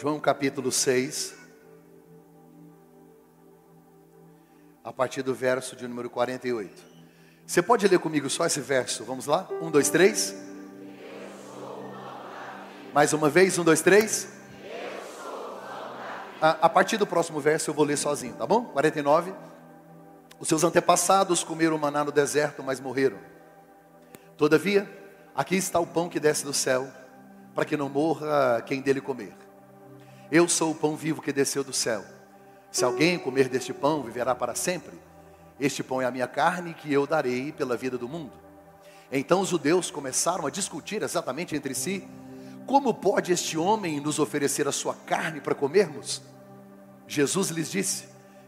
João capítulo 6, a partir do verso de número 48. Você pode ler comigo só esse verso? Vamos lá? Um, dois, três. Mais uma vez, um, dois, três. A, a partir do próximo verso eu vou ler sozinho, tá bom? 49. Os seus antepassados comeram maná no deserto, mas morreram. Todavia, aqui está o pão que desce do céu, para que não morra quem dele comer. Eu sou o pão vivo que desceu do céu. Se alguém comer deste pão, viverá para sempre. Este pão é a minha carne que eu darei pela vida do mundo. Então os judeus começaram a discutir exatamente entre si: como pode este homem nos oferecer a sua carne para comermos? Jesus lhes disse: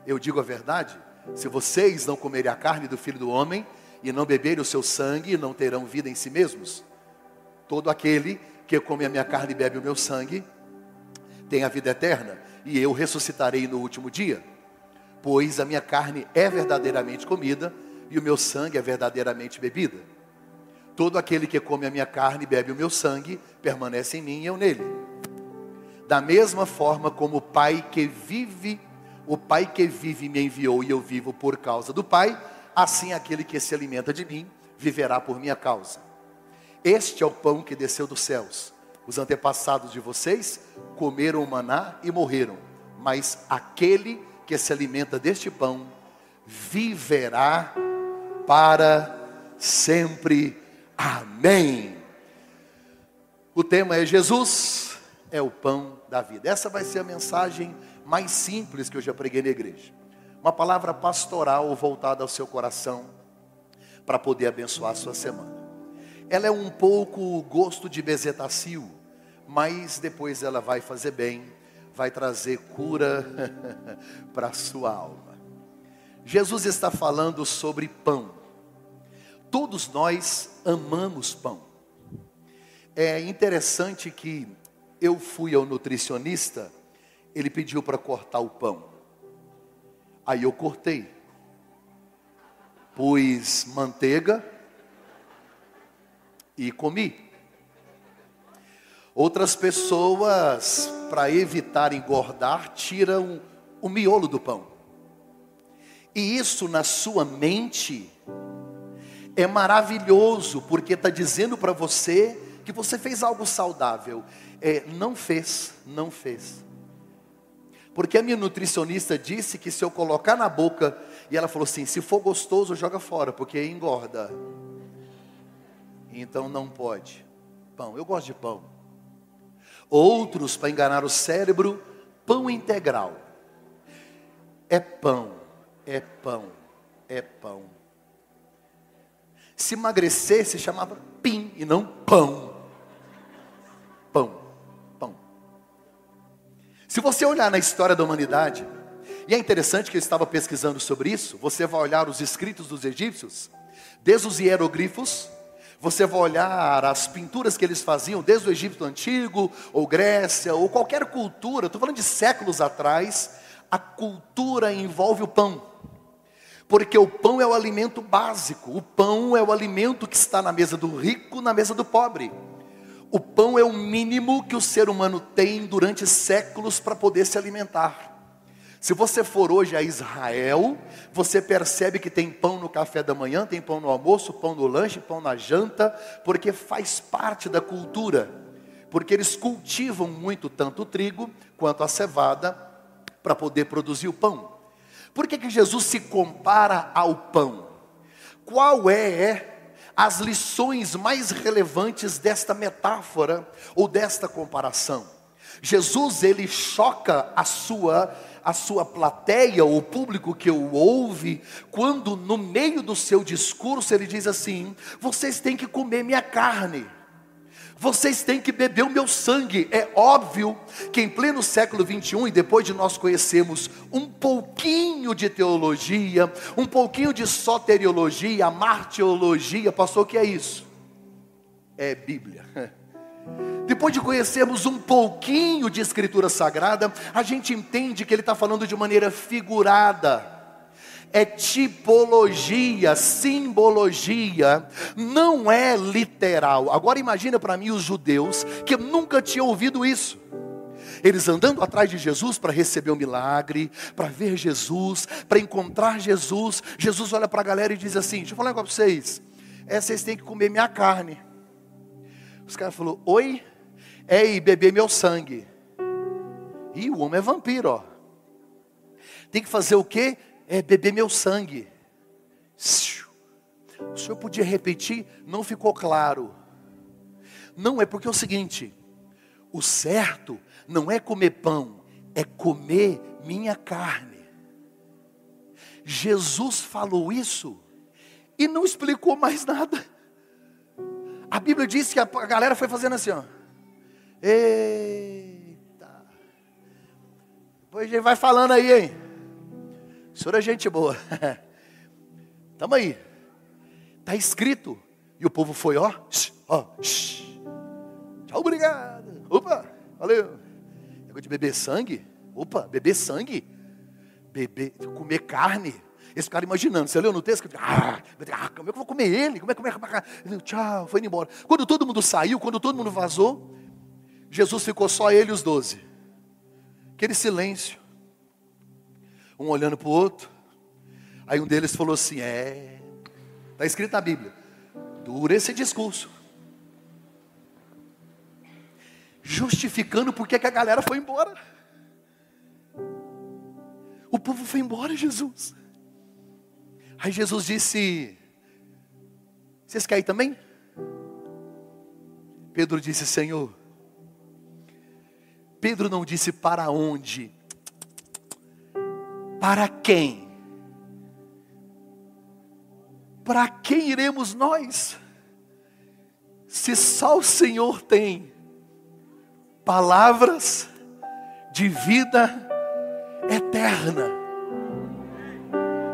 Eu digo a verdade, se vocês não comerem a carne do filho do homem e não beberem o seu sangue, não terão vida em si mesmos. Todo aquele que come a minha carne e bebe o meu sangue tem a vida eterna, e eu ressuscitarei no último dia. Pois a minha carne é verdadeiramente comida e o meu sangue é verdadeiramente bebida. Todo aquele que come a minha carne e bebe o meu sangue permanece em mim e eu nele. Da mesma forma como o Pai que vive, o Pai que vive me enviou e eu vivo por causa do Pai, assim aquele que se alimenta de mim viverá por minha causa. Este é o pão que desceu dos céus. Os antepassados de vocês comeram o maná e morreram, mas aquele que se alimenta deste pão viverá para sempre. Amém. O tema é Jesus é o pão da vida. Essa vai ser a mensagem mais simples que eu já preguei na igreja. Uma palavra pastoral voltada ao seu coração para poder abençoar a sua semana. Ela é um pouco gosto de bezetacil, mas depois ela vai fazer bem, vai trazer cura para a sua alma. Jesus está falando sobre pão. Todos nós amamos pão. É interessante que eu fui ao nutricionista, ele pediu para cortar o pão. Aí eu cortei. Pus manteiga, e comi. Outras pessoas, para evitar engordar, tiram o miolo do pão. E isso na sua mente é maravilhoso, porque está dizendo para você que você fez algo saudável. É, não fez, não fez. Porque a minha nutricionista disse que se eu colocar na boca, e ela falou assim: se for gostoso, joga fora, porque engorda então não pode. Pão, eu gosto de pão. Outros, para enganar o cérebro, pão integral. É pão, é pão, é pão. Se emagrecer, se chamava pim e não pão. Pão, pão. Se você olhar na história da humanidade, e é interessante que eu estava pesquisando sobre isso, você vai olhar os escritos dos egípcios, desde os hieroglifos, você vai olhar as pinturas que eles faziam, desde o Egito Antigo, ou Grécia, ou qualquer cultura, estou falando de séculos atrás, a cultura envolve o pão. Porque o pão é o alimento básico, o pão é o alimento que está na mesa do rico, na mesa do pobre. O pão é o mínimo que o ser humano tem durante séculos para poder se alimentar. Se você for hoje a Israel, você percebe que tem pão no café da manhã, tem pão no almoço, pão no lanche, pão na janta, porque faz parte da cultura. Porque eles cultivam muito tanto o trigo quanto a cevada para poder produzir o pão. Por que, que Jesus se compara ao pão? Qual é as lições mais relevantes desta metáfora ou desta comparação? Jesus ele choca a sua a sua plateia, o público que o ouve, quando no meio do seu discurso ele diz assim: vocês têm que comer minha carne. Vocês têm que beber o meu sangue. É óbvio que em pleno século 21, e depois de nós conhecermos um pouquinho de teologia, um pouquinho de soteriologia, martiologia, passou o que é isso? É Bíblia. Depois de conhecermos um pouquinho de Escritura Sagrada, a gente entende que ele está falando de maneira figurada. É tipologia, simbologia, não é literal. Agora imagina para mim os judeus que nunca tinham ouvido isso. Eles andando atrás de Jesus para receber o milagre, para ver Jesus, para encontrar Jesus. Jesus olha para a galera e diz assim: Deixa eu falar um negócio para vocês. É, vocês têm que comer minha carne. Os caras falaram: Oi? É, e beber meu sangue. E o homem é vampiro, ó. Tem que fazer o quê? É beber meu sangue. O senhor podia repetir? Não ficou claro. Não, é porque é o seguinte: o certo não é comer pão, é comer minha carne. Jesus falou isso e não explicou mais nada. A Bíblia diz que a galera foi fazendo assim, ó. Eita. Depois gente vai falando aí, hein? Senhor é gente boa. Tamo aí. Está escrito. E o povo foi, ó, ó, tchau, obrigado. Opa, valeu. Negócio de beber sangue? Opa, beber sangue? Beber, comer carne? Esse cara imaginando, você leu no texto? Ah, ah, como é que eu vou comer ele? Como é que eu vou comer? Tchau, foi embora. Quando todo mundo saiu, quando todo mundo vazou, Jesus ficou só ele e os doze. Aquele silêncio. Um olhando para o outro. Aí um deles falou assim: É, Está escrito na Bíblia. Dura esse discurso. Justificando porque que a galera foi embora. O povo foi embora, Jesus. Aí Jesus disse: Vocês querem também? Pedro disse: Senhor. Pedro não disse para onde, para quem. para quem iremos nós? Se só o Senhor tem palavras de vida eterna.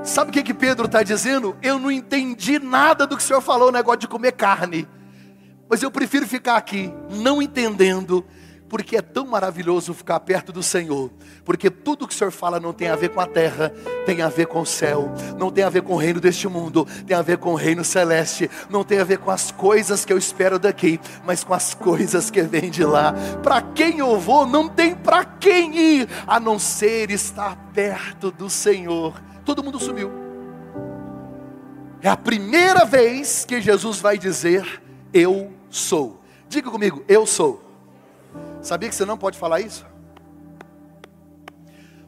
Sabe o que, que Pedro está dizendo? Eu não entendi nada do que o Senhor falou, o negócio de comer carne. Mas eu prefiro ficar aqui, não entendendo, porque é tão maravilhoso ficar perto do Senhor, porque tudo que o Senhor fala não tem a ver com a terra, tem a ver com o céu, não tem a ver com o reino deste mundo, tem a ver com o reino celeste, não tem a ver com as coisas que eu espero daqui, mas com as coisas que vêm de lá. Para quem eu vou, não tem para quem ir, a não ser estar perto do Senhor. Todo mundo sumiu. É a primeira vez que Jesus vai dizer: Eu sou. Diga comigo, eu sou. Sabia que você não pode falar isso?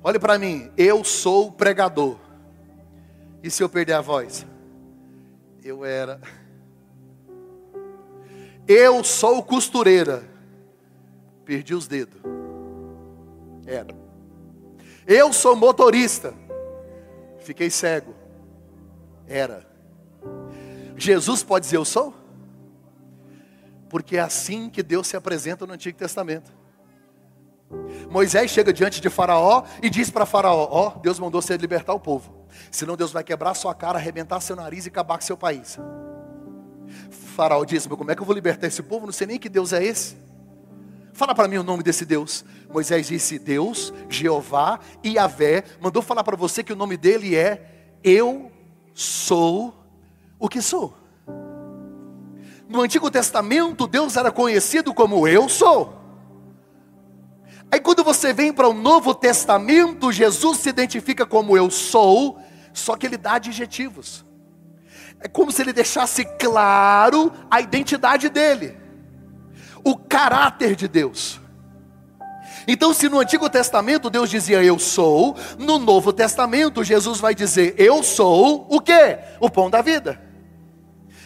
Olhe para mim, eu sou pregador. E se eu perder a voz? Eu era. Eu sou costureira. Perdi os dedos. Era. Eu sou motorista. Fiquei cego. Era. Jesus pode dizer eu sou? Porque é assim que Deus se apresenta no Antigo Testamento. Moisés chega diante de Faraó e diz para Faraó: Ó, oh, Deus mandou você libertar o povo. Senão Deus vai quebrar sua cara, arrebentar seu nariz e acabar com seu país. Faraó diz: Mas como é que eu vou libertar esse povo? Não sei nem que Deus é esse. Fala para mim o nome desse Deus. Moisés disse: Deus, Jeová e Yahvé. Mandou falar para você que o nome dele é Eu sou o que sou. No Antigo Testamento, Deus era conhecido como Eu sou. Aí quando você vem para o Novo Testamento, Jesus se identifica como Eu sou, só que ele dá adjetivos. É como se ele deixasse claro a identidade dele, o caráter de Deus. Então, se no Antigo Testamento Deus dizia eu sou, no Novo Testamento Jesus vai dizer eu sou o que? O pão da vida.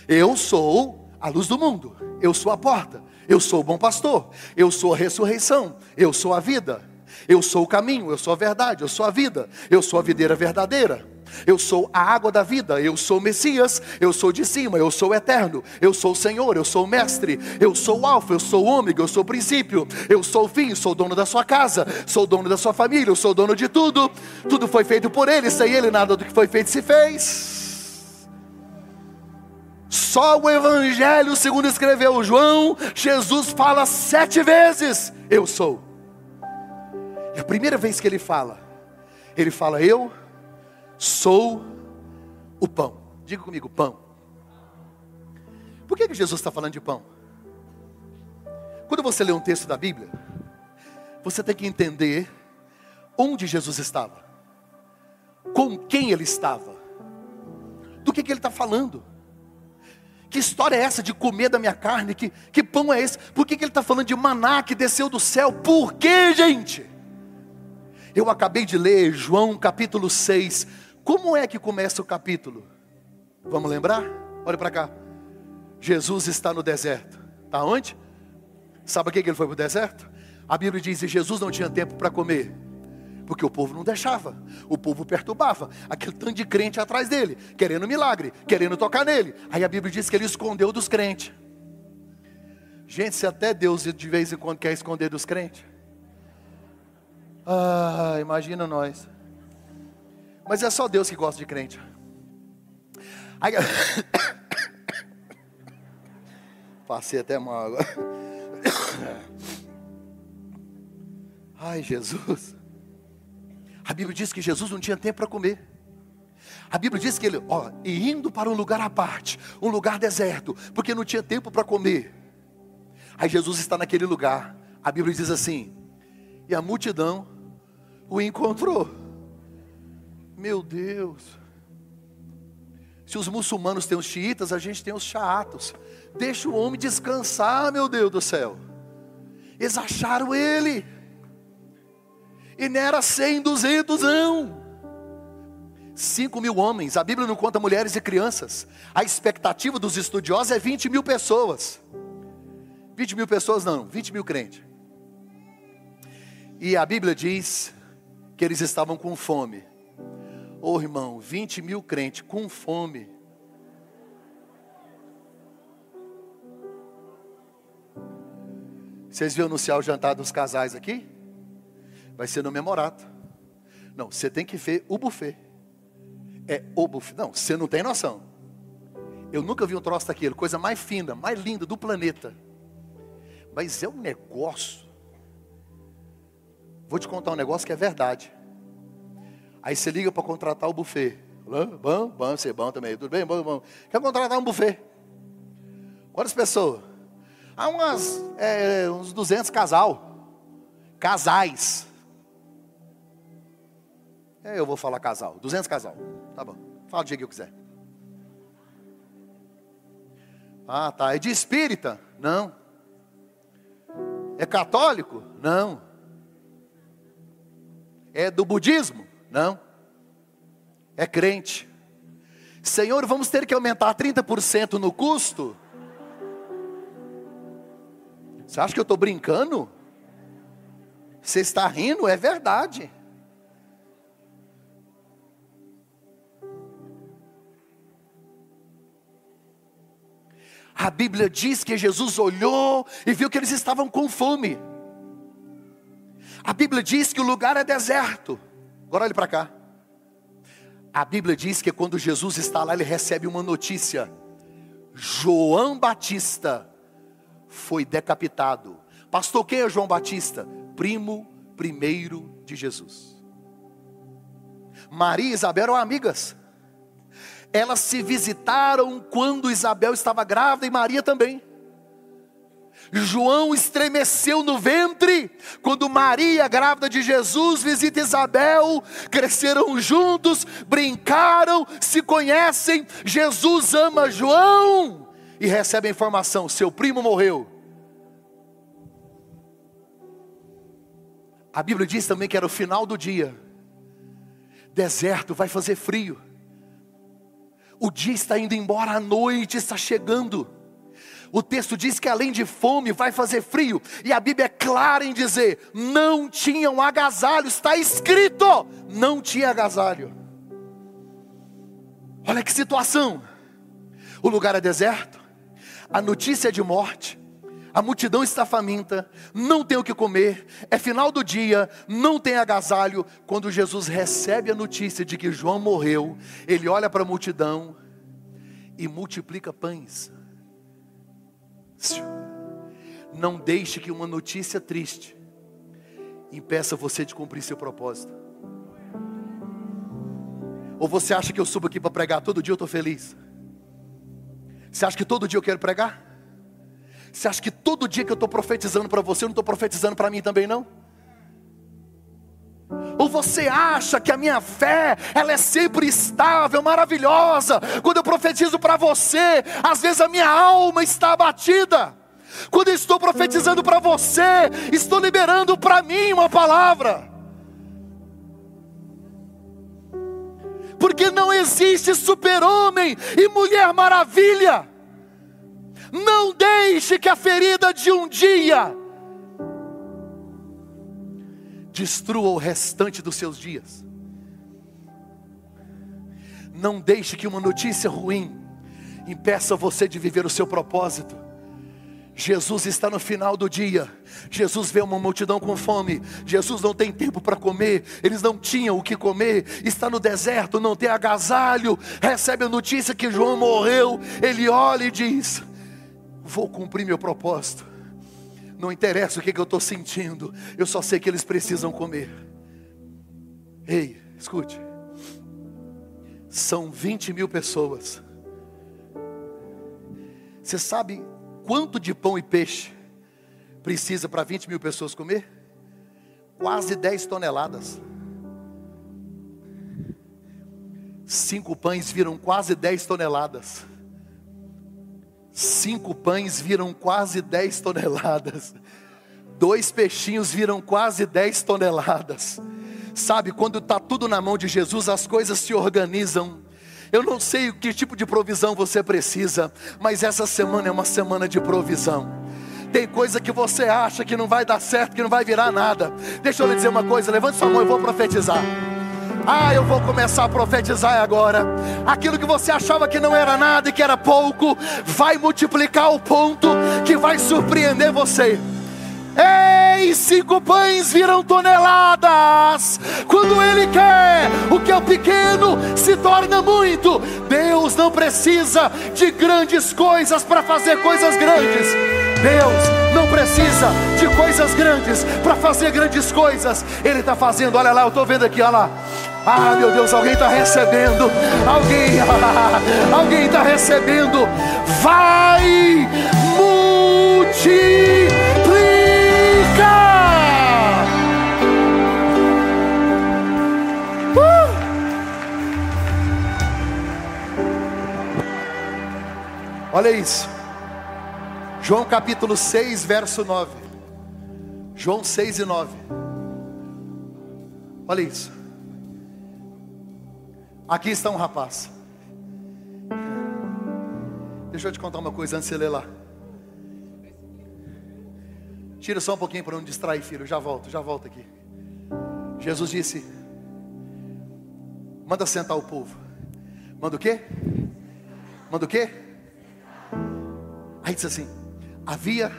Eu sou a luz do mundo, eu sou a porta, eu sou o bom pastor, eu sou a ressurreição, eu sou a vida, eu sou o caminho, eu sou a verdade, eu sou a vida, eu sou a videira verdadeira. Eu sou a água da vida, eu sou Messias, eu sou de cima, eu sou eterno, eu sou Senhor, eu sou mestre, eu sou alfa, eu sou ômega, eu sou princípio, eu sou o fim, sou dono da sua casa, sou dono da sua família, eu sou dono de tudo. Tudo foi feito por ele, sem ele nada do que foi feito se fez. Só o Evangelho, segundo escreveu João, Jesus fala sete vezes: Eu sou. E a primeira vez que ele fala, ele fala: Eu sou o pão. Diga comigo: pão. Por que, que Jesus está falando de pão? Quando você lê um texto da Bíblia, você tem que entender onde Jesus estava, com quem ele estava, do que, que ele está falando. Que história é essa de comer da minha carne? Que, que pão é esse? Por que, que ele está falando de maná que desceu do céu? Por que, gente? Eu acabei de ler João capítulo 6. Como é que começa o capítulo? Vamos lembrar? Olha para cá. Jesus está no deserto. Está onde? Sabe o que ele foi para o deserto? A Bíblia diz que Jesus não tinha tempo para comer. Porque o povo não deixava, o povo perturbava, aquele tanto de crente atrás dele, querendo milagre, querendo tocar nele. Aí a Bíblia diz que ele escondeu dos crentes. Gente, se até Deus de vez em quando quer esconder dos crentes. Ah, imagina nós. Mas é só Deus que gosta de crente. Aí... Passei até mal agora. Ai, Jesus. A Bíblia diz que Jesus não tinha tempo para comer. A Bíblia diz que ele, ó, e indo para um lugar à parte, um lugar deserto, porque não tinha tempo para comer. Aí Jesus está naquele lugar. A Bíblia diz assim: e a multidão o encontrou. Meu Deus. Se os muçulmanos têm os xiitas, a gente tem os chaatos. Deixa o homem descansar, meu Deus do céu. Eles acharam ele. E não era 100, 200, não. 5 mil homens, a Bíblia não conta mulheres e crianças. A expectativa dos estudiosos é 20 mil pessoas. 20 mil pessoas não, 20 mil crentes. E a Bíblia diz que eles estavam com fome. Ô oh, irmão, 20 mil crentes com fome. Vocês viram anunciar o jantar dos casais aqui? vai ser no memorato. Não, você tem que ver o buffet. É o buffet. Não, você não tem noção. Eu nunca vi um troço daquele, coisa mais fina, mais linda do planeta. Mas é um negócio. Vou te contar um negócio que é verdade. Aí você liga para contratar o buffet. Bom, bom, você é bom também. Tudo bem? Bom, bom. Quer contratar um buffet? Quantas pessoas? Há umas, é, uns 200 casal. Casais. É, eu vou falar casal. 200 casal. Tá bom. Fala do jeito que eu quiser. Ah, tá. É de espírita? Não. É católico? Não. É do budismo? Não. É crente. Senhor, vamos ter que aumentar 30% no custo? Você acha que eu estou brincando? Você está rindo? É verdade. A Bíblia diz que Jesus olhou e viu que eles estavam com fome. A Bíblia diz que o lugar é deserto. Agora olhe para cá. A Bíblia diz que quando Jesus está lá, ele recebe uma notícia: João Batista foi decapitado. Pastor, quem é João Batista? Primo primeiro de Jesus. Maria e Isabel eram amigas. Elas se visitaram quando Isabel estava grávida e Maria também. João estremeceu no ventre quando Maria, grávida de Jesus, visita Isabel. Cresceram juntos, brincaram, se conhecem. Jesus ama João e recebe a informação: seu primo morreu. A Bíblia diz também que era o final do dia. Deserto, vai fazer frio. O dia está indo embora, a noite está chegando. O texto diz que além de fome vai fazer frio, e a Bíblia é clara em dizer: não tinham agasalho, está escrito, não tinha agasalho. Olha que situação. O lugar é deserto, a notícia é de morte, a multidão está faminta, não tem o que comer, é final do dia, não tem agasalho. Quando Jesus recebe a notícia de que João morreu, ele olha para a multidão e multiplica pães. Não deixe que uma notícia triste impeça você de cumprir seu propósito. Ou você acha que eu subo aqui para pregar todo dia eu estou feliz? Você acha que todo dia eu quero pregar? Você acha que todo dia que eu estou profetizando para você, eu não estou profetizando para mim também não? Você acha que a minha fé, ela é sempre estável, maravilhosa, quando eu profetizo para você, às vezes a minha alma está abatida. Quando eu estou profetizando para você, estou liberando para mim uma palavra. Porque não existe super-homem e mulher maravilha. Não deixe que a ferida de um dia destrua o restante dos seus dias. Não deixe que uma notícia ruim impeça você de viver o seu propósito. Jesus está no final do dia. Jesus vê uma multidão com fome. Jesus não tem tempo para comer. Eles não tinham o que comer. Está no deserto, não tem agasalho. Recebe a notícia que João morreu. Ele olha e diz: Vou cumprir meu propósito. Não interessa o que, que eu estou sentindo. Eu só sei que eles precisam comer. Ei, escute. São 20 mil pessoas. Você sabe quanto de pão e peixe precisa para 20 mil pessoas comer? Quase 10 toneladas. Cinco pães viram quase 10 toneladas. Cinco pães viram quase 10 toneladas. Dois peixinhos viram quase 10 toneladas. Sabe, quando está tudo na mão de Jesus, as coisas se organizam eu não sei que tipo de provisão você precisa, mas essa semana é uma semana de provisão. Tem coisa que você acha que não vai dar certo, que não vai virar nada. Deixa eu lhe dizer uma coisa, levante sua mão, eu vou profetizar. Ah, eu vou começar a profetizar agora. Aquilo que você achava que não era nada e que era pouco, vai multiplicar o ponto que vai surpreender você. Ei, cinco pães viram toneladas. Quando Ele quer, o que é pequeno se torna muito. Deus não precisa de grandes coisas para fazer coisas grandes. Deus não precisa de coisas grandes para fazer grandes coisas. Ele está fazendo, olha lá, eu estou vendo aqui, olha lá. Ah, meu Deus, alguém está recebendo. Alguém, alguém está recebendo. Vai multiplicar Olha isso. João capítulo 6, verso 9. João 6 e 9. Olha isso. Aqui está um rapaz. Deixa eu te contar uma coisa antes de você ler lá. Tira só um pouquinho para não distrair, filho. já volto, já volto aqui. Jesus disse: Manda sentar o povo. Manda o quê? Manda o quê? Aí diz assim: havia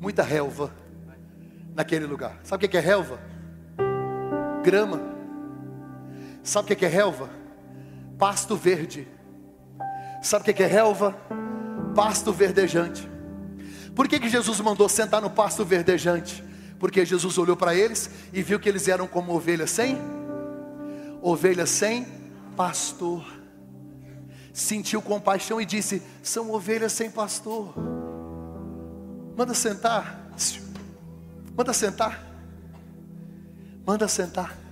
muita relva naquele lugar. Sabe o que é relva? Grama. Sabe o que é relva? Pasto verde. Sabe o que é relva? Pasto verdejante. Por que, que Jesus mandou sentar no pasto verdejante? Porque Jesus olhou para eles e viu que eles eram como ovelhas sem ovelhas sem pastor sentiu compaixão e disse: São ovelhas sem pastor. Manda sentar. Manda sentar. Manda sentar.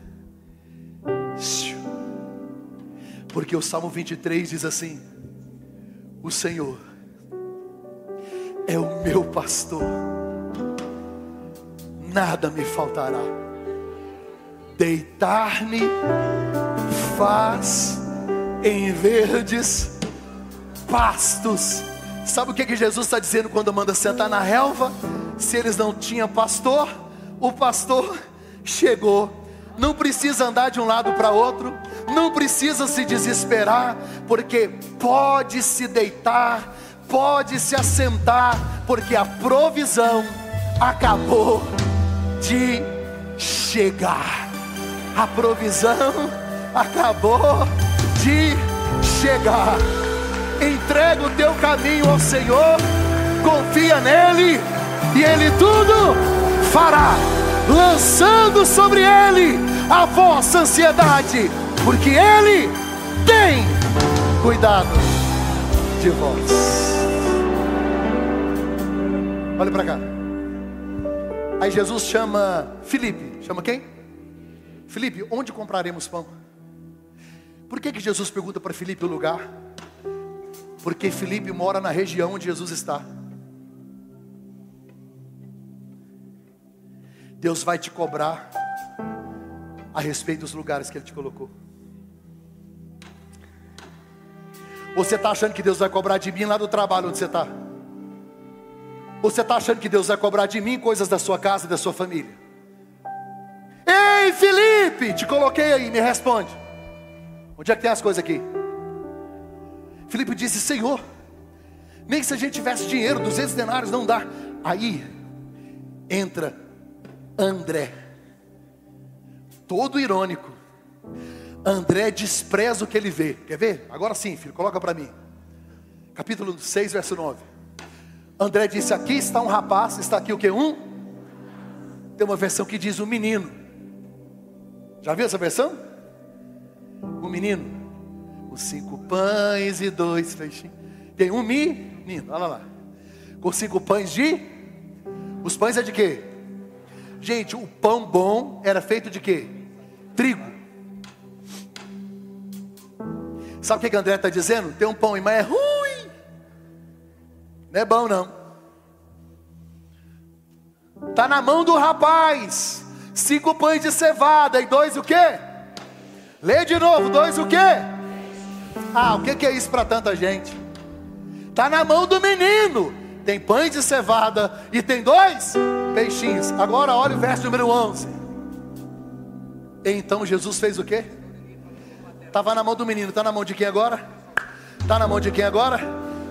Porque o Salmo 23 diz assim: O Senhor é o meu pastor, nada me faltará. Deitar-me faz em verdes pastos. Sabe o que, que Jesus está dizendo quando manda sentar na relva? Se eles não tinham pastor, o pastor chegou. Não precisa andar de um lado para outro, não precisa se desesperar, porque pode se deitar, pode se assentar, porque a provisão acabou de chegar. A provisão acabou de chegar. Entrega o teu caminho ao Senhor, confia nele e ele tudo fará, lançando sobre ele a vossa ansiedade, porque ele tem cuidado de vós. Olha para cá. Aí Jesus chama Felipe, chama quem? Felipe, onde compraremos pão? Por que, que Jesus pergunta para Felipe o lugar? Porque Felipe mora na região onde Jesus está. Deus vai te cobrar a respeito dos lugares que Ele te colocou. Você está achando que Deus vai cobrar de mim lá do trabalho onde você está? Você está achando que Deus vai cobrar de mim coisas da sua casa da sua família? Ei, Felipe, te coloquei aí, me responde. Onde é que tem as coisas aqui? Felipe disse: Senhor, nem se a gente tivesse dinheiro, 200 denários não dá. Aí entra André, todo irônico. André despreza o que ele vê. Quer ver? Agora sim, filho, coloca para mim. Capítulo 6, verso 9. André disse: Aqui está um rapaz, está aqui o que? Um? Tem uma versão que diz um menino. Já viu essa versão? Um menino. Com cinco pães e dois peixinhos. Tem um menino, olha lá. Com cinco pães de. Os pães é de quê? Gente, o pão bom era feito de quê? Trigo. Sabe o que, que André está dizendo? Tem um pão, mas é ruim. Não é bom não. Está na mão do rapaz. Cinco pães de cevada e dois o quê? Lê de novo, dois o quê? Ah, o que, que é isso para tanta gente? Está na mão do menino. Tem pães de cevada e tem dois peixinhos. Agora olha o verso número 11. Então Jesus fez o quê? Estava na mão do menino, está na mão de quem agora? Está na mão de quem agora?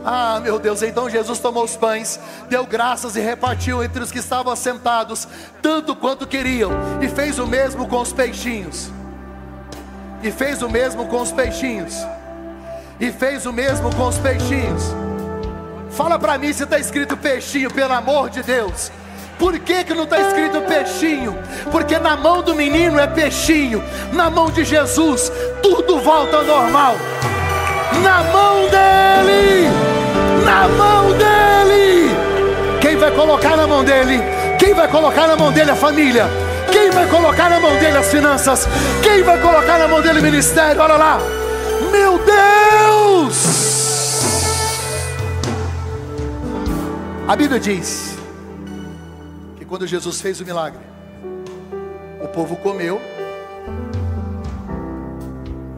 Ah, meu Deus, então Jesus tomou os pães, deu graças e repartiu entre os que estavam assentados, tanto quanto queriam, e fez o mesmo com os peixinhos. E fez o mesmo com os peixinhos. E fez o mesmo com os peixinhos. Fala para mim se está escrito peixinho, pelo amor de Deus. Por que, que não está escrito peixinho? Porque na mão do menino é peixinho, na mão de Jesus tudo volta ao normal. Na mão dele, na mão dele. Quem vai colocar na mão dele? Quem vai colocar na mão dele a família? Quem vai colocar na mão dele as finanças? Quem vai colocar na mão dele o ministério? Olha lá, meu Deus! A Bíblia diz que quando Jesus fez o milagre, o povo comeu,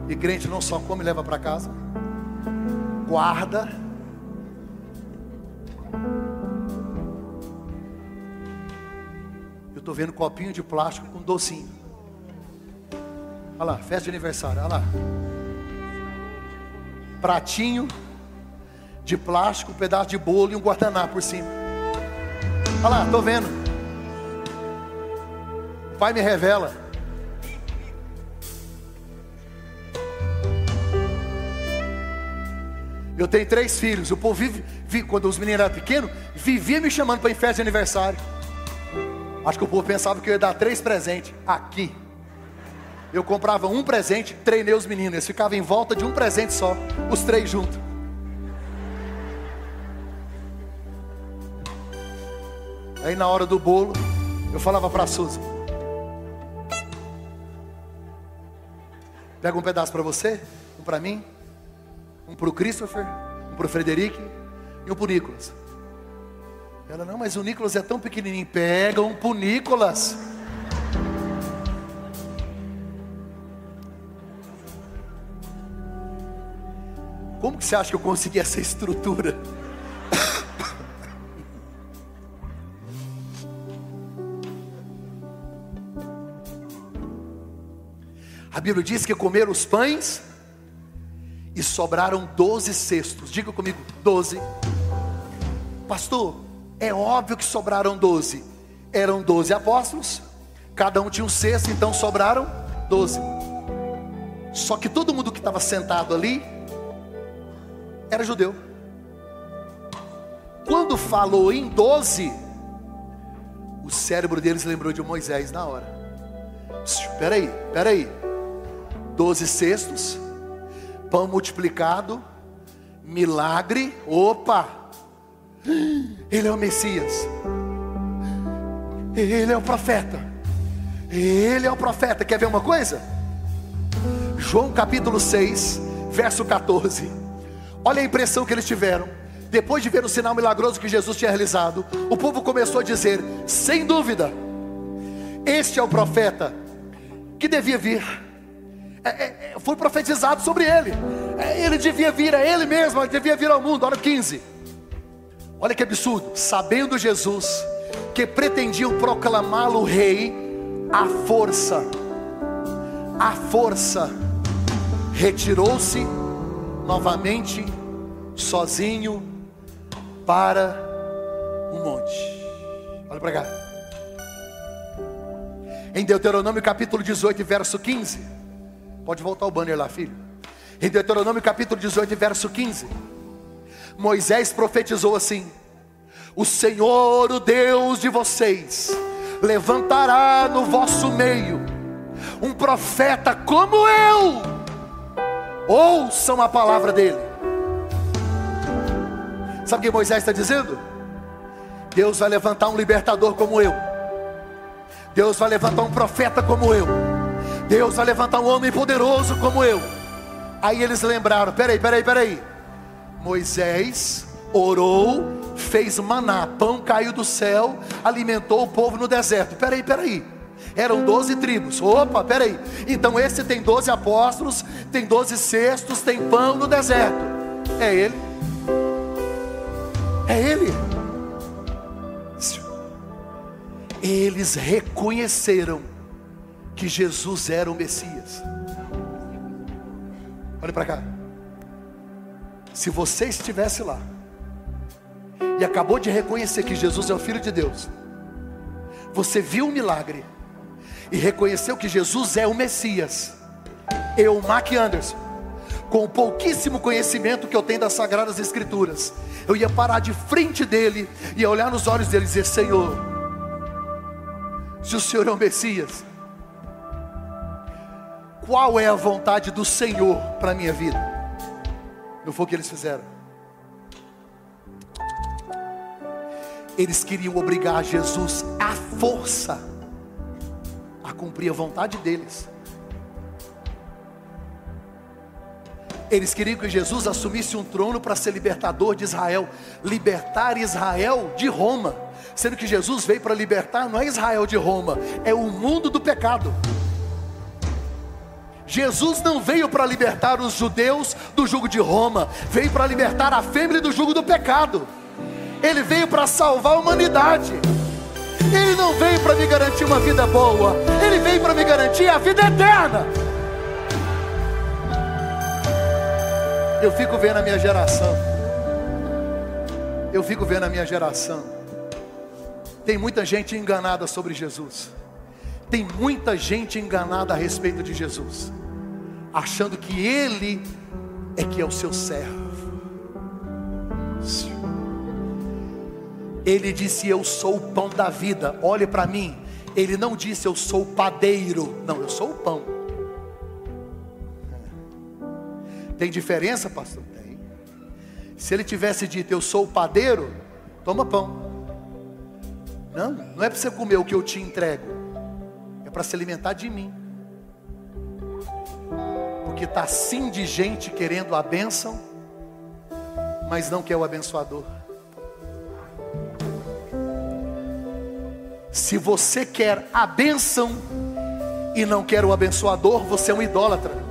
e crente não só come e leva para casa, guarda, eu estou vendo copinho de plástico com docinho. Olha lá, festa de aniversário, olha lá. Pratinho de plástico, um pedaço de bolo e um guardanapo por cima. Olha lá, estou vendo. O pai me revela. Eu tenho três filhos. O povo vive, vive quando os meninos eram pequenos, vivia me chamando para em festa de aniversário. Acho que o povo pensava que eu ia dar três presentes aqui. Eu comprava um presente, treinei os meninos. Eles ficavam em volta de um presente só, os três juntos. Aí na hora do bolo, eu falava para a Suzy: Pega um pedaço para você, um para mim, um para o Christopher, um para o Frederico e um para o Nicolas. Ela, não, mas o Nicolas é tão pequenininho. Pega um para o Nicolas. Como que você acha que eu consegui essa estrutura? A Bíblia diz que comeram os pães e sobraram doze cestos. Diga comigo, doze. Pastor, é óbvio que sobraram doze. Eram doze apóstolos, cada um tinha um cesto, então sobraram doze. Só que todo mundo que estava sentado ali era judeu. Quando falou em doze, o cérebro deles lembrou de Moisés na hora. Espera aí, espera aí doze cestos, pão multiplicado, milagre, opa, ele é o Messias, ele é o profeta, Ele é o profeta. Quer ver uma coisa? João capítulo 6, verso 14. Olha a impressão que eles tiveram. Depois de ver o sinal milagroso que Jesus tinha realizado, o povo começou a dizer: sem dúvida, este é o profeta que devia vir. É, é, é foi profetizado sobre ele. É, ele devia vir, é ele mesmo, ele devia vir ao mundo. Olha 15. Olha que absurdo. Sabendo Jesus que pretendiam proclamá-lo rei, a força, a força, retirou-se novamente, sozinho, para um monte. Olha para cá. Em Deuteronômio capítulo 18, verso 15. Pode voltar o banner lá, filho. Em Deuteronômio capítulo 18, verso 15. Moisés profetizou assim: O Senhor, o Deus de vocês, levantará no vosso meio um profeta como eu. Ouçam a palavra dele. Sabe o que Moisés está dizendo? Deus vai levantar um libertador como eu. Deus vai levantar um profeta como eu. Deus vai levantar um homem poderoso como eu. Aí eles lembraram: peraí, peraí, peraí. Moisés orou, fez maná, pão caiu do céu, alimentou o povo no deserto. Peraí, peraí. Eram doze tribos. Opa, peraí. Então esse tem doze apóstolos, tem doze cestos, tem pão no deserto. É ele. É Ele. Eles reconheceram que Jesus era o Messias. Olha para cá. Se você estivesse lá e acabou de reconhecer que Jesus é o Filho de Deus, você viu o milagre e reconheceu que Jesus é o Messias. Eu, Mac Anderson, com o pouquíssimo conhecimento que eu tenho das Sagradas Escrituras, eu ia parar de frente dele, e olhar nos olhos dele e dizer: Senhor, se o Senhor é o Messias, qual é a vontade do Senhor para a minha vida? Não foi o que eles fizeram. Eles queriam obrigar Jesus à força a cumprir a vontade deles. Eles queriam que Jesus assumisse um trono para ser libertador de Israel, libertar Israel de Roma. Sendo que Jesus veio para libertar não é Israel de Roma, é o mundo do pecado. Jesus não veio para libertar os judeus do jugo de Roma, veio para libertar a fêmea do jugo do pecado. Ele veio para salvar a humanidade. Ele não veio para me garantir uma vida boa, ele veio para me garantir a vida eterna. Eu fico vendo a minha geração. Eu fico vendo a minha geração. Tem muita gente enganada sobre Jesus. Tem muita gente enganada a respeito de Jesus, achando que Ele é que é o seu servo. Ele disse: Eu sou o pão da vida. Olhe para mim. Ele não disse: Eu sou o padeiro. Não, eu sou o pão. Tem diferença, pastor? Tem. Se ele tivesse dito, eu sou o padeiro, toma pão. Não, não é para você comer o que eu te entrego, é para se alimentar de mim. Porque está sim de gente querendo a bênção, mas não quer o abençoador. Se você quer a bênção e não quer o abençoador, você é um idólatra.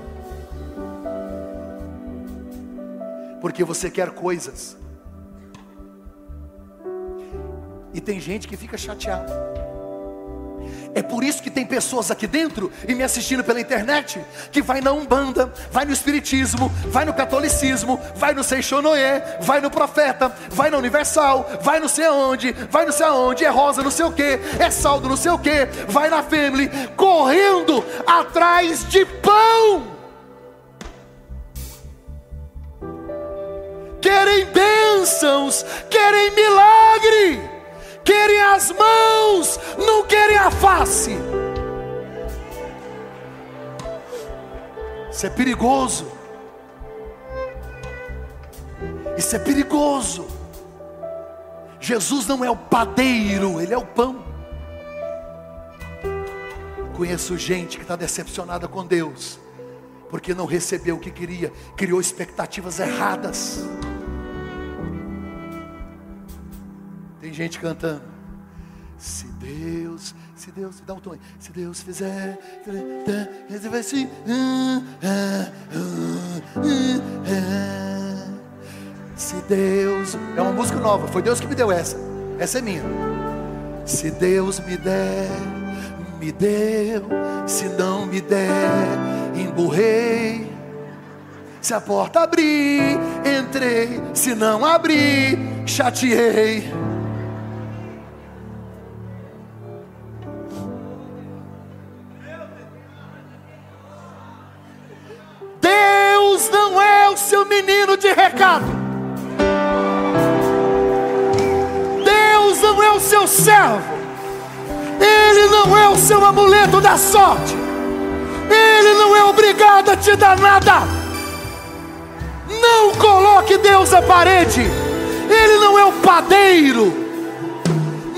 porque você quer coisas. E tem gente que fica chateada. É por isso que tem pessoas aqui dentro e me assistindo pela internet que vai na Umbanda, vai no Espiritismo, vai no Catolicismo, vai no Seixonoé, vai no Profeta, vai na Universal, vai não sei aonde, vai não sei aonde, é rosa não sei o que, é saldo não sei o que, vai na Family, correndo atrás de pão. querem bênçãos, querem milagre, querem as mãos, não querem a face. Isso é perigoso. Isso é perigoso. Jesus não é o padeiro, ele é o pão. conheço gente que está decepcionada com Deus, porque não recebeu o que queria, criou expectativas erradas. Tem gente cantando. Se Deus, se Deus, dá um tom. Se Deus fizer, ele vai se. Se Deus, é uma música nova, foi Deus que me deu essa. Essa é minha. Se Deus me der, me deu. Se não me der, emburrei. Se a porta abrir, entrei. Se não abrir, chateei. Seu menino de recado. Deus não é o seu servo. Ele não é o seu amuleto da sorte. Ele não é obrigado a te dar nada. Não coloque Deus à parede. Ele não é o padeiro.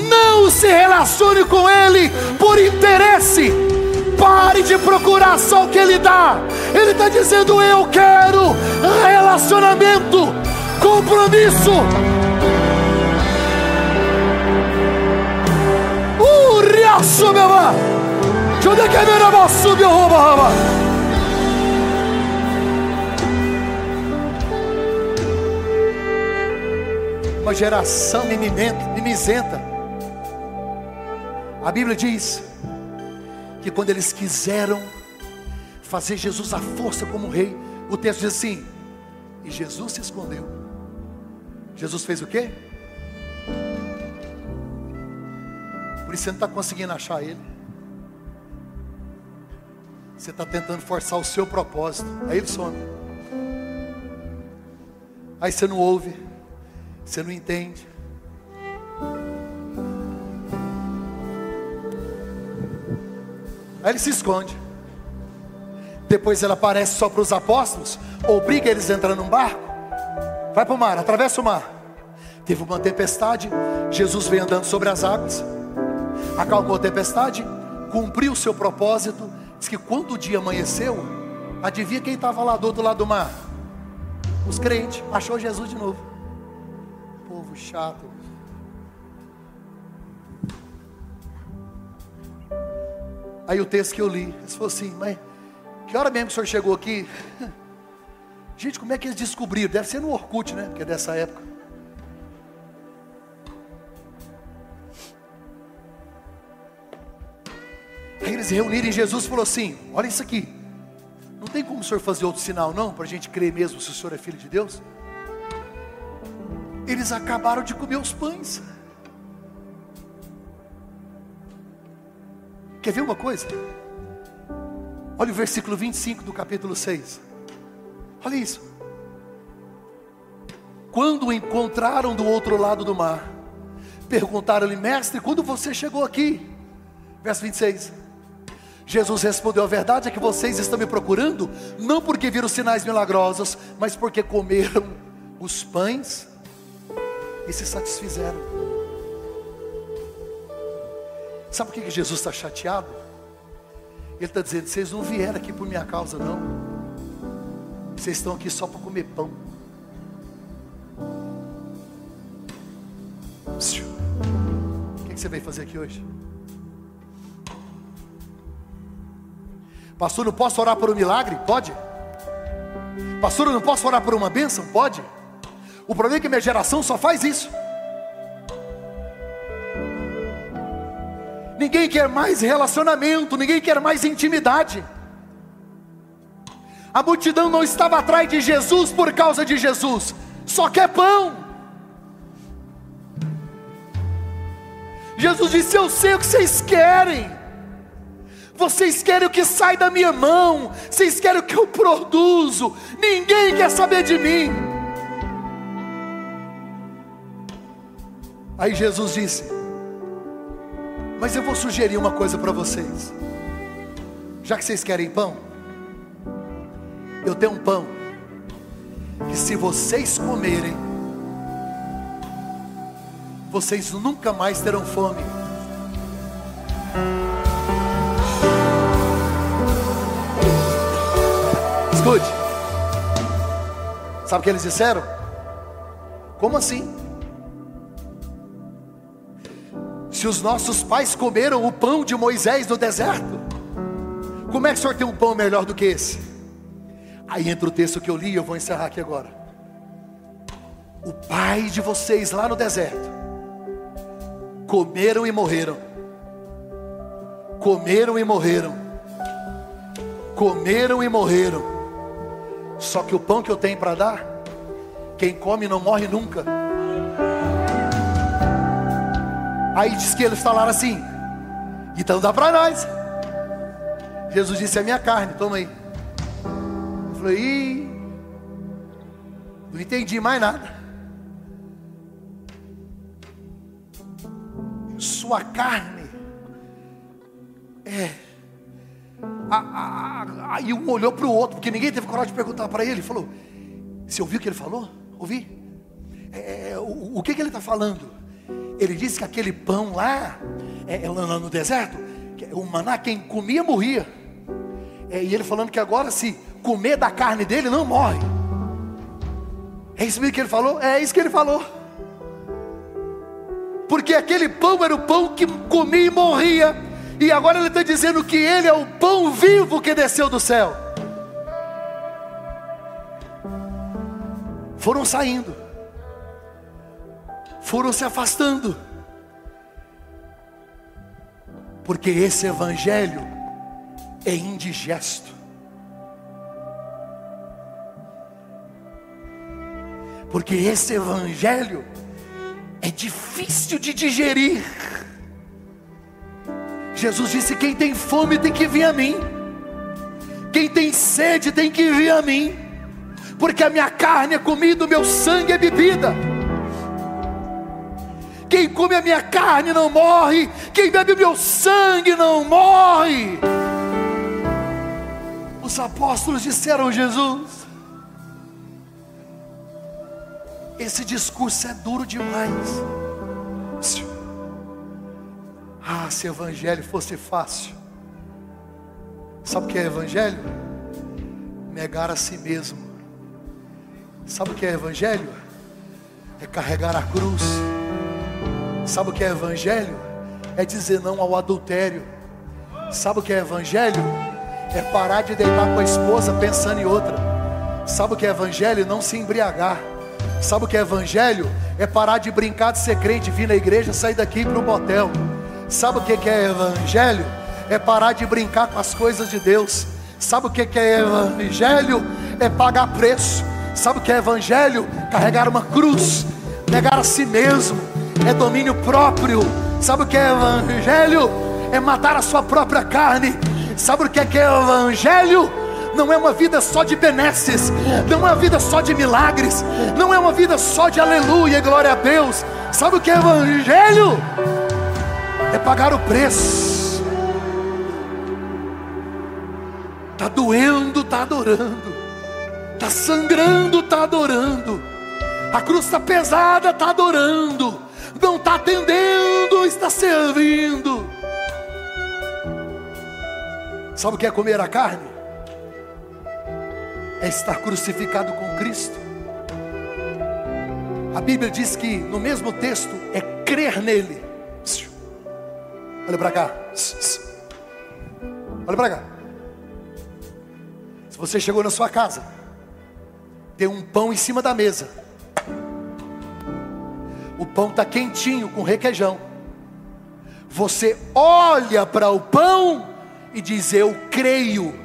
Não se relacione com Ele por interesse. Pare de procurar só o que Ele dá. Ele está dizendo: Eu quero relacionamento, compromisso. Uriaço, meu irmão. Onde é que irmão? Subiu. Uma geração mimizenta. A Bíblia diz que quando eles quiseram fazer Jesus à força como rei, o texto diz assim: e Jesus se escondeu. Jesus fez o quê? Por isso você não está conseguindo achar ele. Você está tentando forçar o seu propósito. Aí ele some. Aí você não ouve. Você não entende. Aí ele se esconde. Depois ele aparece só para os apóstolos, obriga eles a entrar num barco. Vai para o mar, atravessa o mar. Teve uma tempestade, Jesus veio andando sobre as águas, acalmou a tempestade, cumpriu o seu propósito. Diz que quando o dia amanheceu, adivinha quem estava lá do outro lado do mar? Os crentes, achou Jesus de novo. Povo chato. Aí o texto que eu li, eles falou assim, mas que hora mesmo que o senhor chegou aqui? Gente, como é que eles descobriram? Deve ser no Orkut, né? Que é dessa época. Aí eles reuniram em Jesus e falou assim: Olha isso aqui. Não tem como o senhor fazer outro sinal, não, para a gente crer mesmo se o senhor é filho de Deus? Eles acabaram de comer os pães. Quer ver uma coisa? Olha o versículo 25 do capítulo 6. Olha isso. Quando o encontraram do outro lado do mar, perguntaram-lhe, mestre, quando você chegou aqui? Verso 26. Jesus respondeu: A verdade é que vocês estão me procurando, não porque viram sinais milagrosos, mas porque comeram os pães e se satisfizeram. Sabe por que Jesus está chateado? Ele está dizendo: vocês não vieram aqui por minha causa, não. Vocês estão aqui só para comer pão. O que, você veio fazer aqui hoje? Pastor, não posso orar por um milagre? Pode. Pastor, eu não posso orar por uma bênção? Pode. O problema é que minha geração só faz isso. Ninguém quer mais relacionamento, ninguém quer mais intimidade. A multidão não estava atrás de Jesus por causa de Jesus, só quer pão. Jesus disse: Eu sei o que vocês querem. Vocês querem o que sai da minha mão, vocês querem o que eu produzo. Ninguém quer saber de mim. Aí Jesus disse: mas eu vou sugerir uma coisa para vocês. Já que vocês querem pão, eu tenho um pão que se vocês comerem, vocês nunca mais terão fome. Escute. Sabe o que eles disseram? Como assim? Se os nossos pais comeram o pão de Moisés no deserto, como é que o senhor tem um pão melhor do que esse? Aí entra o texto que eu li, eu vou encerrar aqui agora. O pai de vocês lá no deserto comeram e morreram. Comeram e morreram. Comeram e morreram. Só que o pão que eu tenho para dar, quem come não morre nunca. Aí diz que eles falaram assim: então dá para nós. Jesus disse: é minha carne, toma aí. Eu falei: Ih, não entendi mais nada. Sua carne é. Aí um olhou para o outro, porque ninguém teve coragem de perguntar para ele. Ele falou: Você ouviu o que ele falou? Ouvi? É, é o, o que, que ele está falando? Ele disse que aquele pão lá, é, é, lá no deserto, o maná, quem comia morria. É, e ele falando que agora, se comer da carne dele, não morre. É isso mesmo que ele falou? É isso que ele falou. Porque aquele pão era o pão que comia e morria. E agora ele está dizendo que ele é o pão vivo que desceu do céu. Foram saindo foram se afastando. Porque esse evangelho é indigesto. Porque esse evangelho é difícil de digerir. Jesus disse: quem tem fome tem que vir a mim. Quem tem sede tem que vir a mim. Porque a minha carne é comida, o meu sangue é bebida. Quem come a minha carne não morre, quem bebe o meu sangue não morre. Os apóstolos disseram Jesus. Esse discurso é duro demais. Ah, se o evangelho fosse fácil. Sabe o que é evangelho? Negar a si mesmo. Sabe o que é evangelho? É carregar a cruz Sabe o que é evangelho? É dizer não ao adultério. Sabe o que é evangelho? É parar de deitar com a esposa pensando em outra. Sabe o que é evangelho? Não se embriagar. Sabe o que é evangelho? É parar de brincar de ser crente, vir na igreja, sair daqui para o motel. Sabe o que é evangelho? É parar de brincar com as coisas de Deus. Sabe o que é evangelho? É pagar preço. Sabe o que é evangelho? Carregar uma cruz, negar a si mesmo é domínio próprio. Sabe o que é evangelho? É matar a sua própria carne. Sabe o que é, que é evangelho? Não é uma vida só de benesses, não é uma vida só de milagres, não é uma vida só de aleluia e glória a Deus. Sabe o que é evangelho? É pagar o preço. Tá doendo, tá adorando. Tá sangrando, tá adorando. A cruz está pesada, tá adorando está atendendo, está servindo. Sabe o que é comer a carne? É estar crucificado com Cristo. A Bíblia diz que no mesmo texto é crer nele. Olha para cá. Olha para cá. Se você chegou na sua casa, tem um pão em cima da mesa o pão está quentinho com requeijão. Você olha para o pão e diz: Eu creio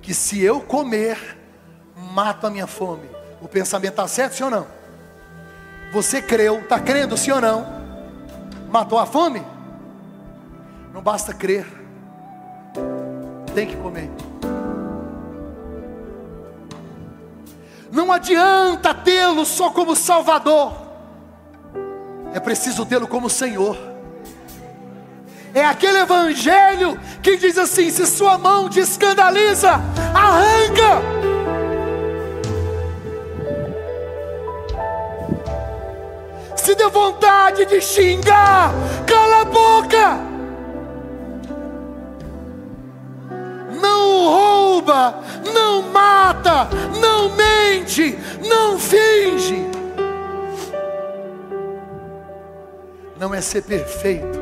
que se eu comer, mato a minha fome. O pensamento está certo, sim ou não? Você creu, está crendo, sim ou não? Matou a fome? Não basta crer, tem que comer. Não adianta tê-lo só como Salvador é preciso tê-lo como Senhor. É aquele evangelho que diz assim: se sua mão te escandaliza, arranca. Se deu vontade de xingar, cala a boca. Não rouba, não mata finge. Não é ser perfeito,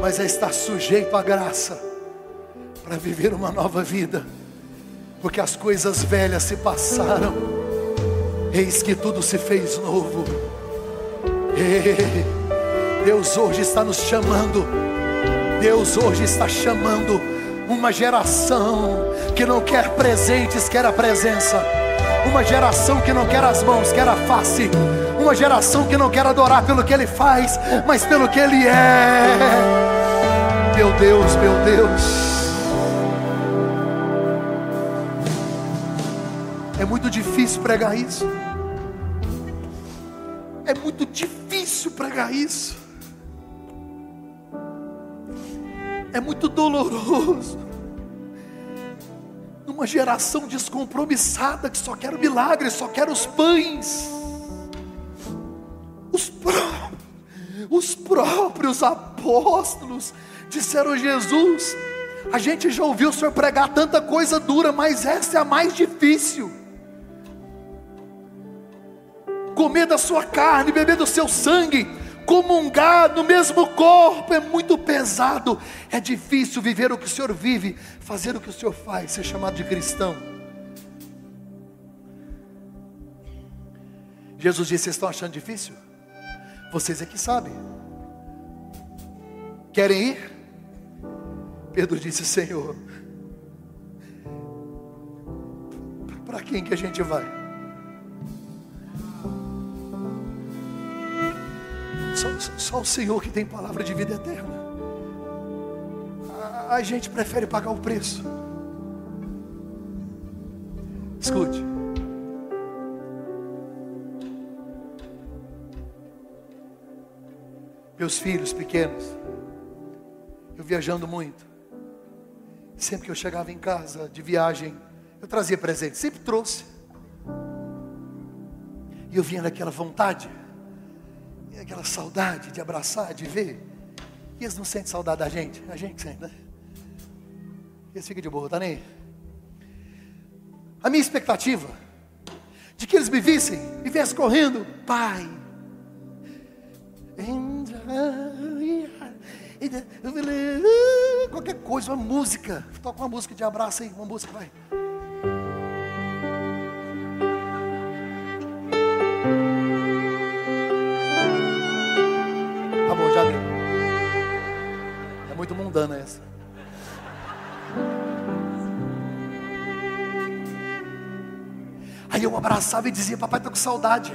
mas é estar sujeito à graça para viver uma nova vida, porque as coisas velhas se passaram, eis que tudo se fez novo. Deus hoje está nos chamando, Deus hoje está chamando uma geração que não quer presentes, quer a presença. Uma geração que não quer as mãos, quer a face. Uma geração que não quer adorar pelo que ele faz, mas pelo que ele é. Meu Deus, meu Deus. É muito difícil pregar isso. É muito difícil pregar isso. É muito doloroso uma geração descompromissada que só quer o milagre, só quer os pães. Os, pró os próprios apóstolos disseram Jesus: A gente já ouviu o Senhor pregar tanta coisa dura, mas essa é a mais difícil. Comer da sua carne, beber do seu sangue, comungar no mesmo corpo é muito pesado. É difícil viver o que o Senhor vive, fazer o que o Senhor faz, ser chamado de cristão. Jesus disse: Vocês estão achando difícil? Vocês é que sabem. Querem ir? Pedro disse: Senhor, para quem que a gente vai? Só, só o Senhor que tem palavra de vida eterna. A, a gente prefere pagar o preço. Escute. Meus filhos pequenos, eu viajando muito. Sempre que eu chegava em casa de viagem, eu trazia presente, sempre trouxe. E eu vinha naquela vontade aquela saudade de abraçar, de ver. E eles não sentem saudade da gente, a gente sente, né? Eles ficam de boa, tá nem? A minha expectativa de que eles me vissem e viessem correndo, Pai. Qualquer coisa, uma música. Toca uma música de abraço aí, uma música, vai. mundana essa. Aí eu abraçava e dizia: Papai, estou com saudade.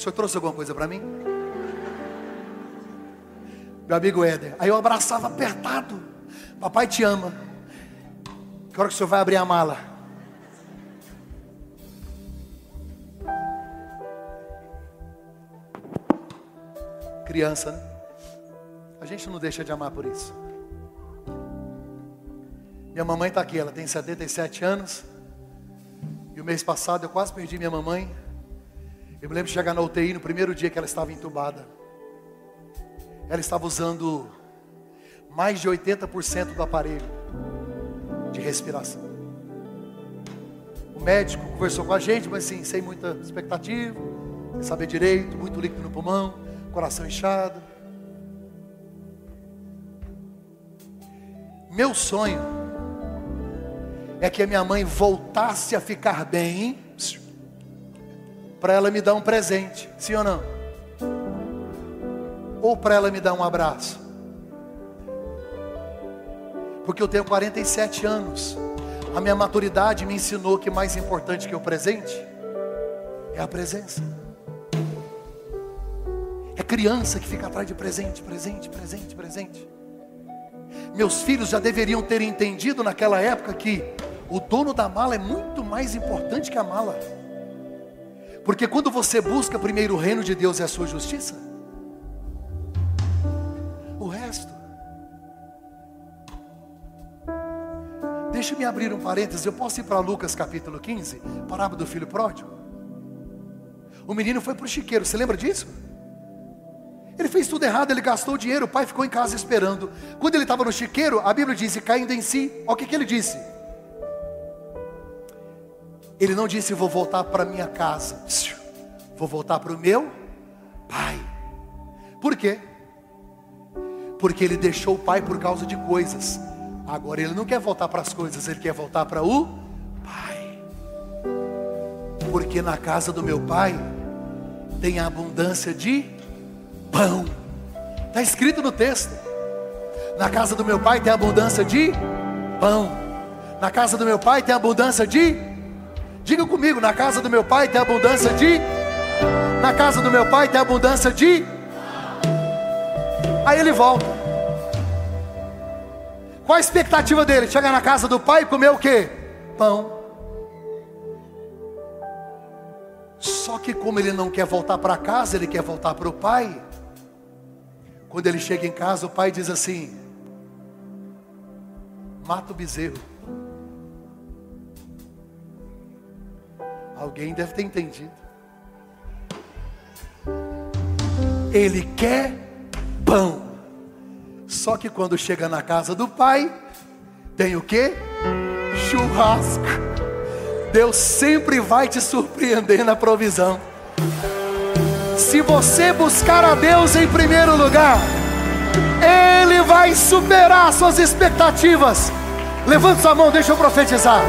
O senhor trouxe alguma coisa para mim? Meu amigo Éder. Aí eu abraçava apertado. Papai te ama. Que hora que o senhor vai abrir a mala? criança, né? A gente não deixa de amar por isso. Minha mamãe está aqui, ela tem 77 anos. E o mês passado eu quase perdi minha mamãe. Eu me lembro de chegar na UTI no primeiro dia que ela estava entubada. Ela estava usando mais de 80% do aparelho de respiração. O médico conversou com a gente, mas assim, sem muita expectativa, sem saber direito, muito líquido no pulmão coração inchado. Meu sonho é que a minha mãe voltasse a ficar bem, para ela me dar um presente, sim ou não? Ou para ela me dar um abraço. Porque eu tenho 47 anos. A minha maturidade me ensinou que mais importante que o presente é a presença. É criança que fica atrás de presente, presente, presente, presente. Meus filhos já deveriam ter entendido naquela época que o dono da mala é muito mais importante que a mala. Porque quando você busca primeiro o reino de Deus e a sua justiça, o resto. Deixa-me abrir um parênteses, eu posso ir para Lucas capítulo 15, parábola do filho pródigo. O menino foi para o chiqueiro, você lembra disso? Ele fez tudo errado, ele gastou dinheiro, o pai ficou em casa esperando. Quando ele estava no chiqueiro, a Bíblia diz, caindo em si, olha o que, que ele disse. Ele não disse vou voltar para minha casa. Vou voltar para o meu pai. Por quê? Porque ele deixou o pai por causa de coisas. Agora ele não quer voltar para as coisas, ele quer voltar para o pai. Porque na casa do meu pai tem a abundância de pão. Está escrito no texto. Na casa do meu pai tem abundância de pão. Na casa do meu pai tem abundância de. Diga comigo, na casa do meu pai tem abundância de. Na casa do meu pai tem abundância de. Aí ele volta. Qual a expectativa dele? Chegar na casa do pai e comer o quê? Pão. Só que como ele não quer voltar para casa, ele quer voltar para o pai. Quando ele chega em casa, o pai diz assim: mata o bezerro. Alguém deve ter entendido. Ele quer pão. Só que quando chega na casa do pai, tem o que? Churrasco. Deus sempre vai te surpreender na provisão. Se você buscar a Deus em primeiro lugar, Ele vai superar suas expectativas. Levante sua mão, deixa eu profetizar.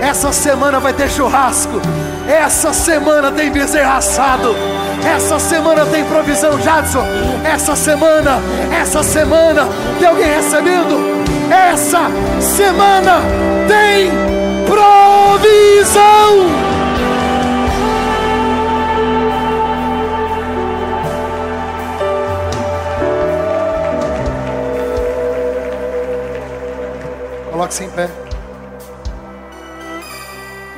Essa semana vai ter churrasco. Essa semana tem bezerro assado. Essa semana tem provisão, Jadson. Essa semana, essa semana, tem alguém recebendo? Essa semana tem provisão. Coloque-se em pé.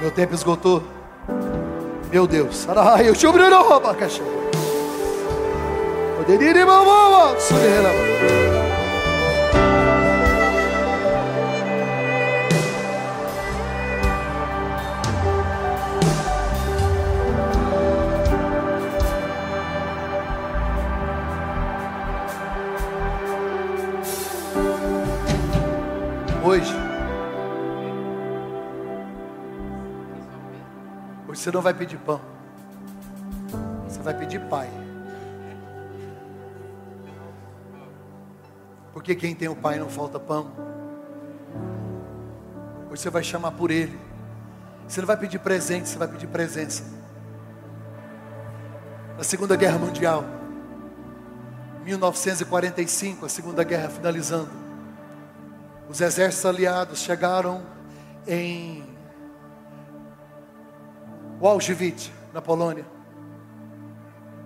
Meu tempo esgotou. Meu Deus. Eu te abacaxi. Poderia mamãe, surela. Hoje, você não vai pedir pão, você vai pedir pai. Porque quem tem o pai não falta pão. Você vai chamar por ele. Você não vai pedir presente, você vai pedir presença. Na Segunda Guerra Mundial, 1945, a Segunda Guerra finalizando. Os exércitos aliados chegaram em Auschwitz, na Polônia.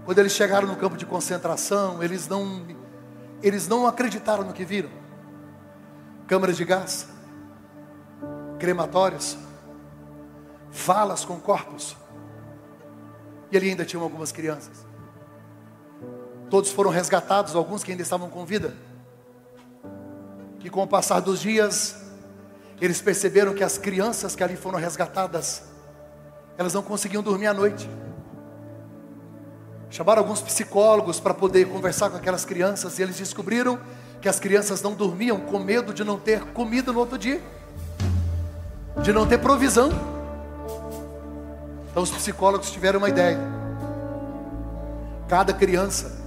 Quando eles chegaram no campo de concentração, eles não, eles não acreditaram no que viram. Câmaras de gás, crematórios, valas com corpos. E ali ainda tinham algumas crianças. Todos foram resgatados, alguns que ainda estavam com vida que com o passar dos dias, eles perceberam que as crianças que ali foram resgatadas, elas não conseguiam dormir à noite. Chamaram alguns psicólogos para poder conversar com aquelas crianças e eles descobriram que as crianças não dormiam com medo de não ter comida no outro dia, de não ter provisão. Então os psicólogos tiveram uma ideia. Cada criança,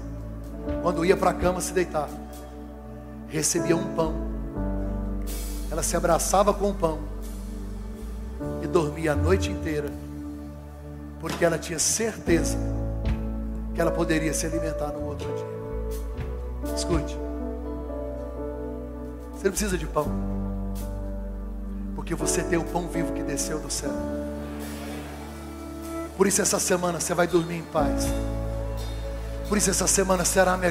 quando ia para a cama se deitar, recebia um pão ela se abraçava com o pão e dormia a noite inteira, porque ela tinha certeza que ela poderia se alimentar no outro dia. Escute, você não precisa de pão, porque você tem o pão vivo que desceu do céu. Por isso essa semana você vai dormir em paz. Por isso essa semana será melhor.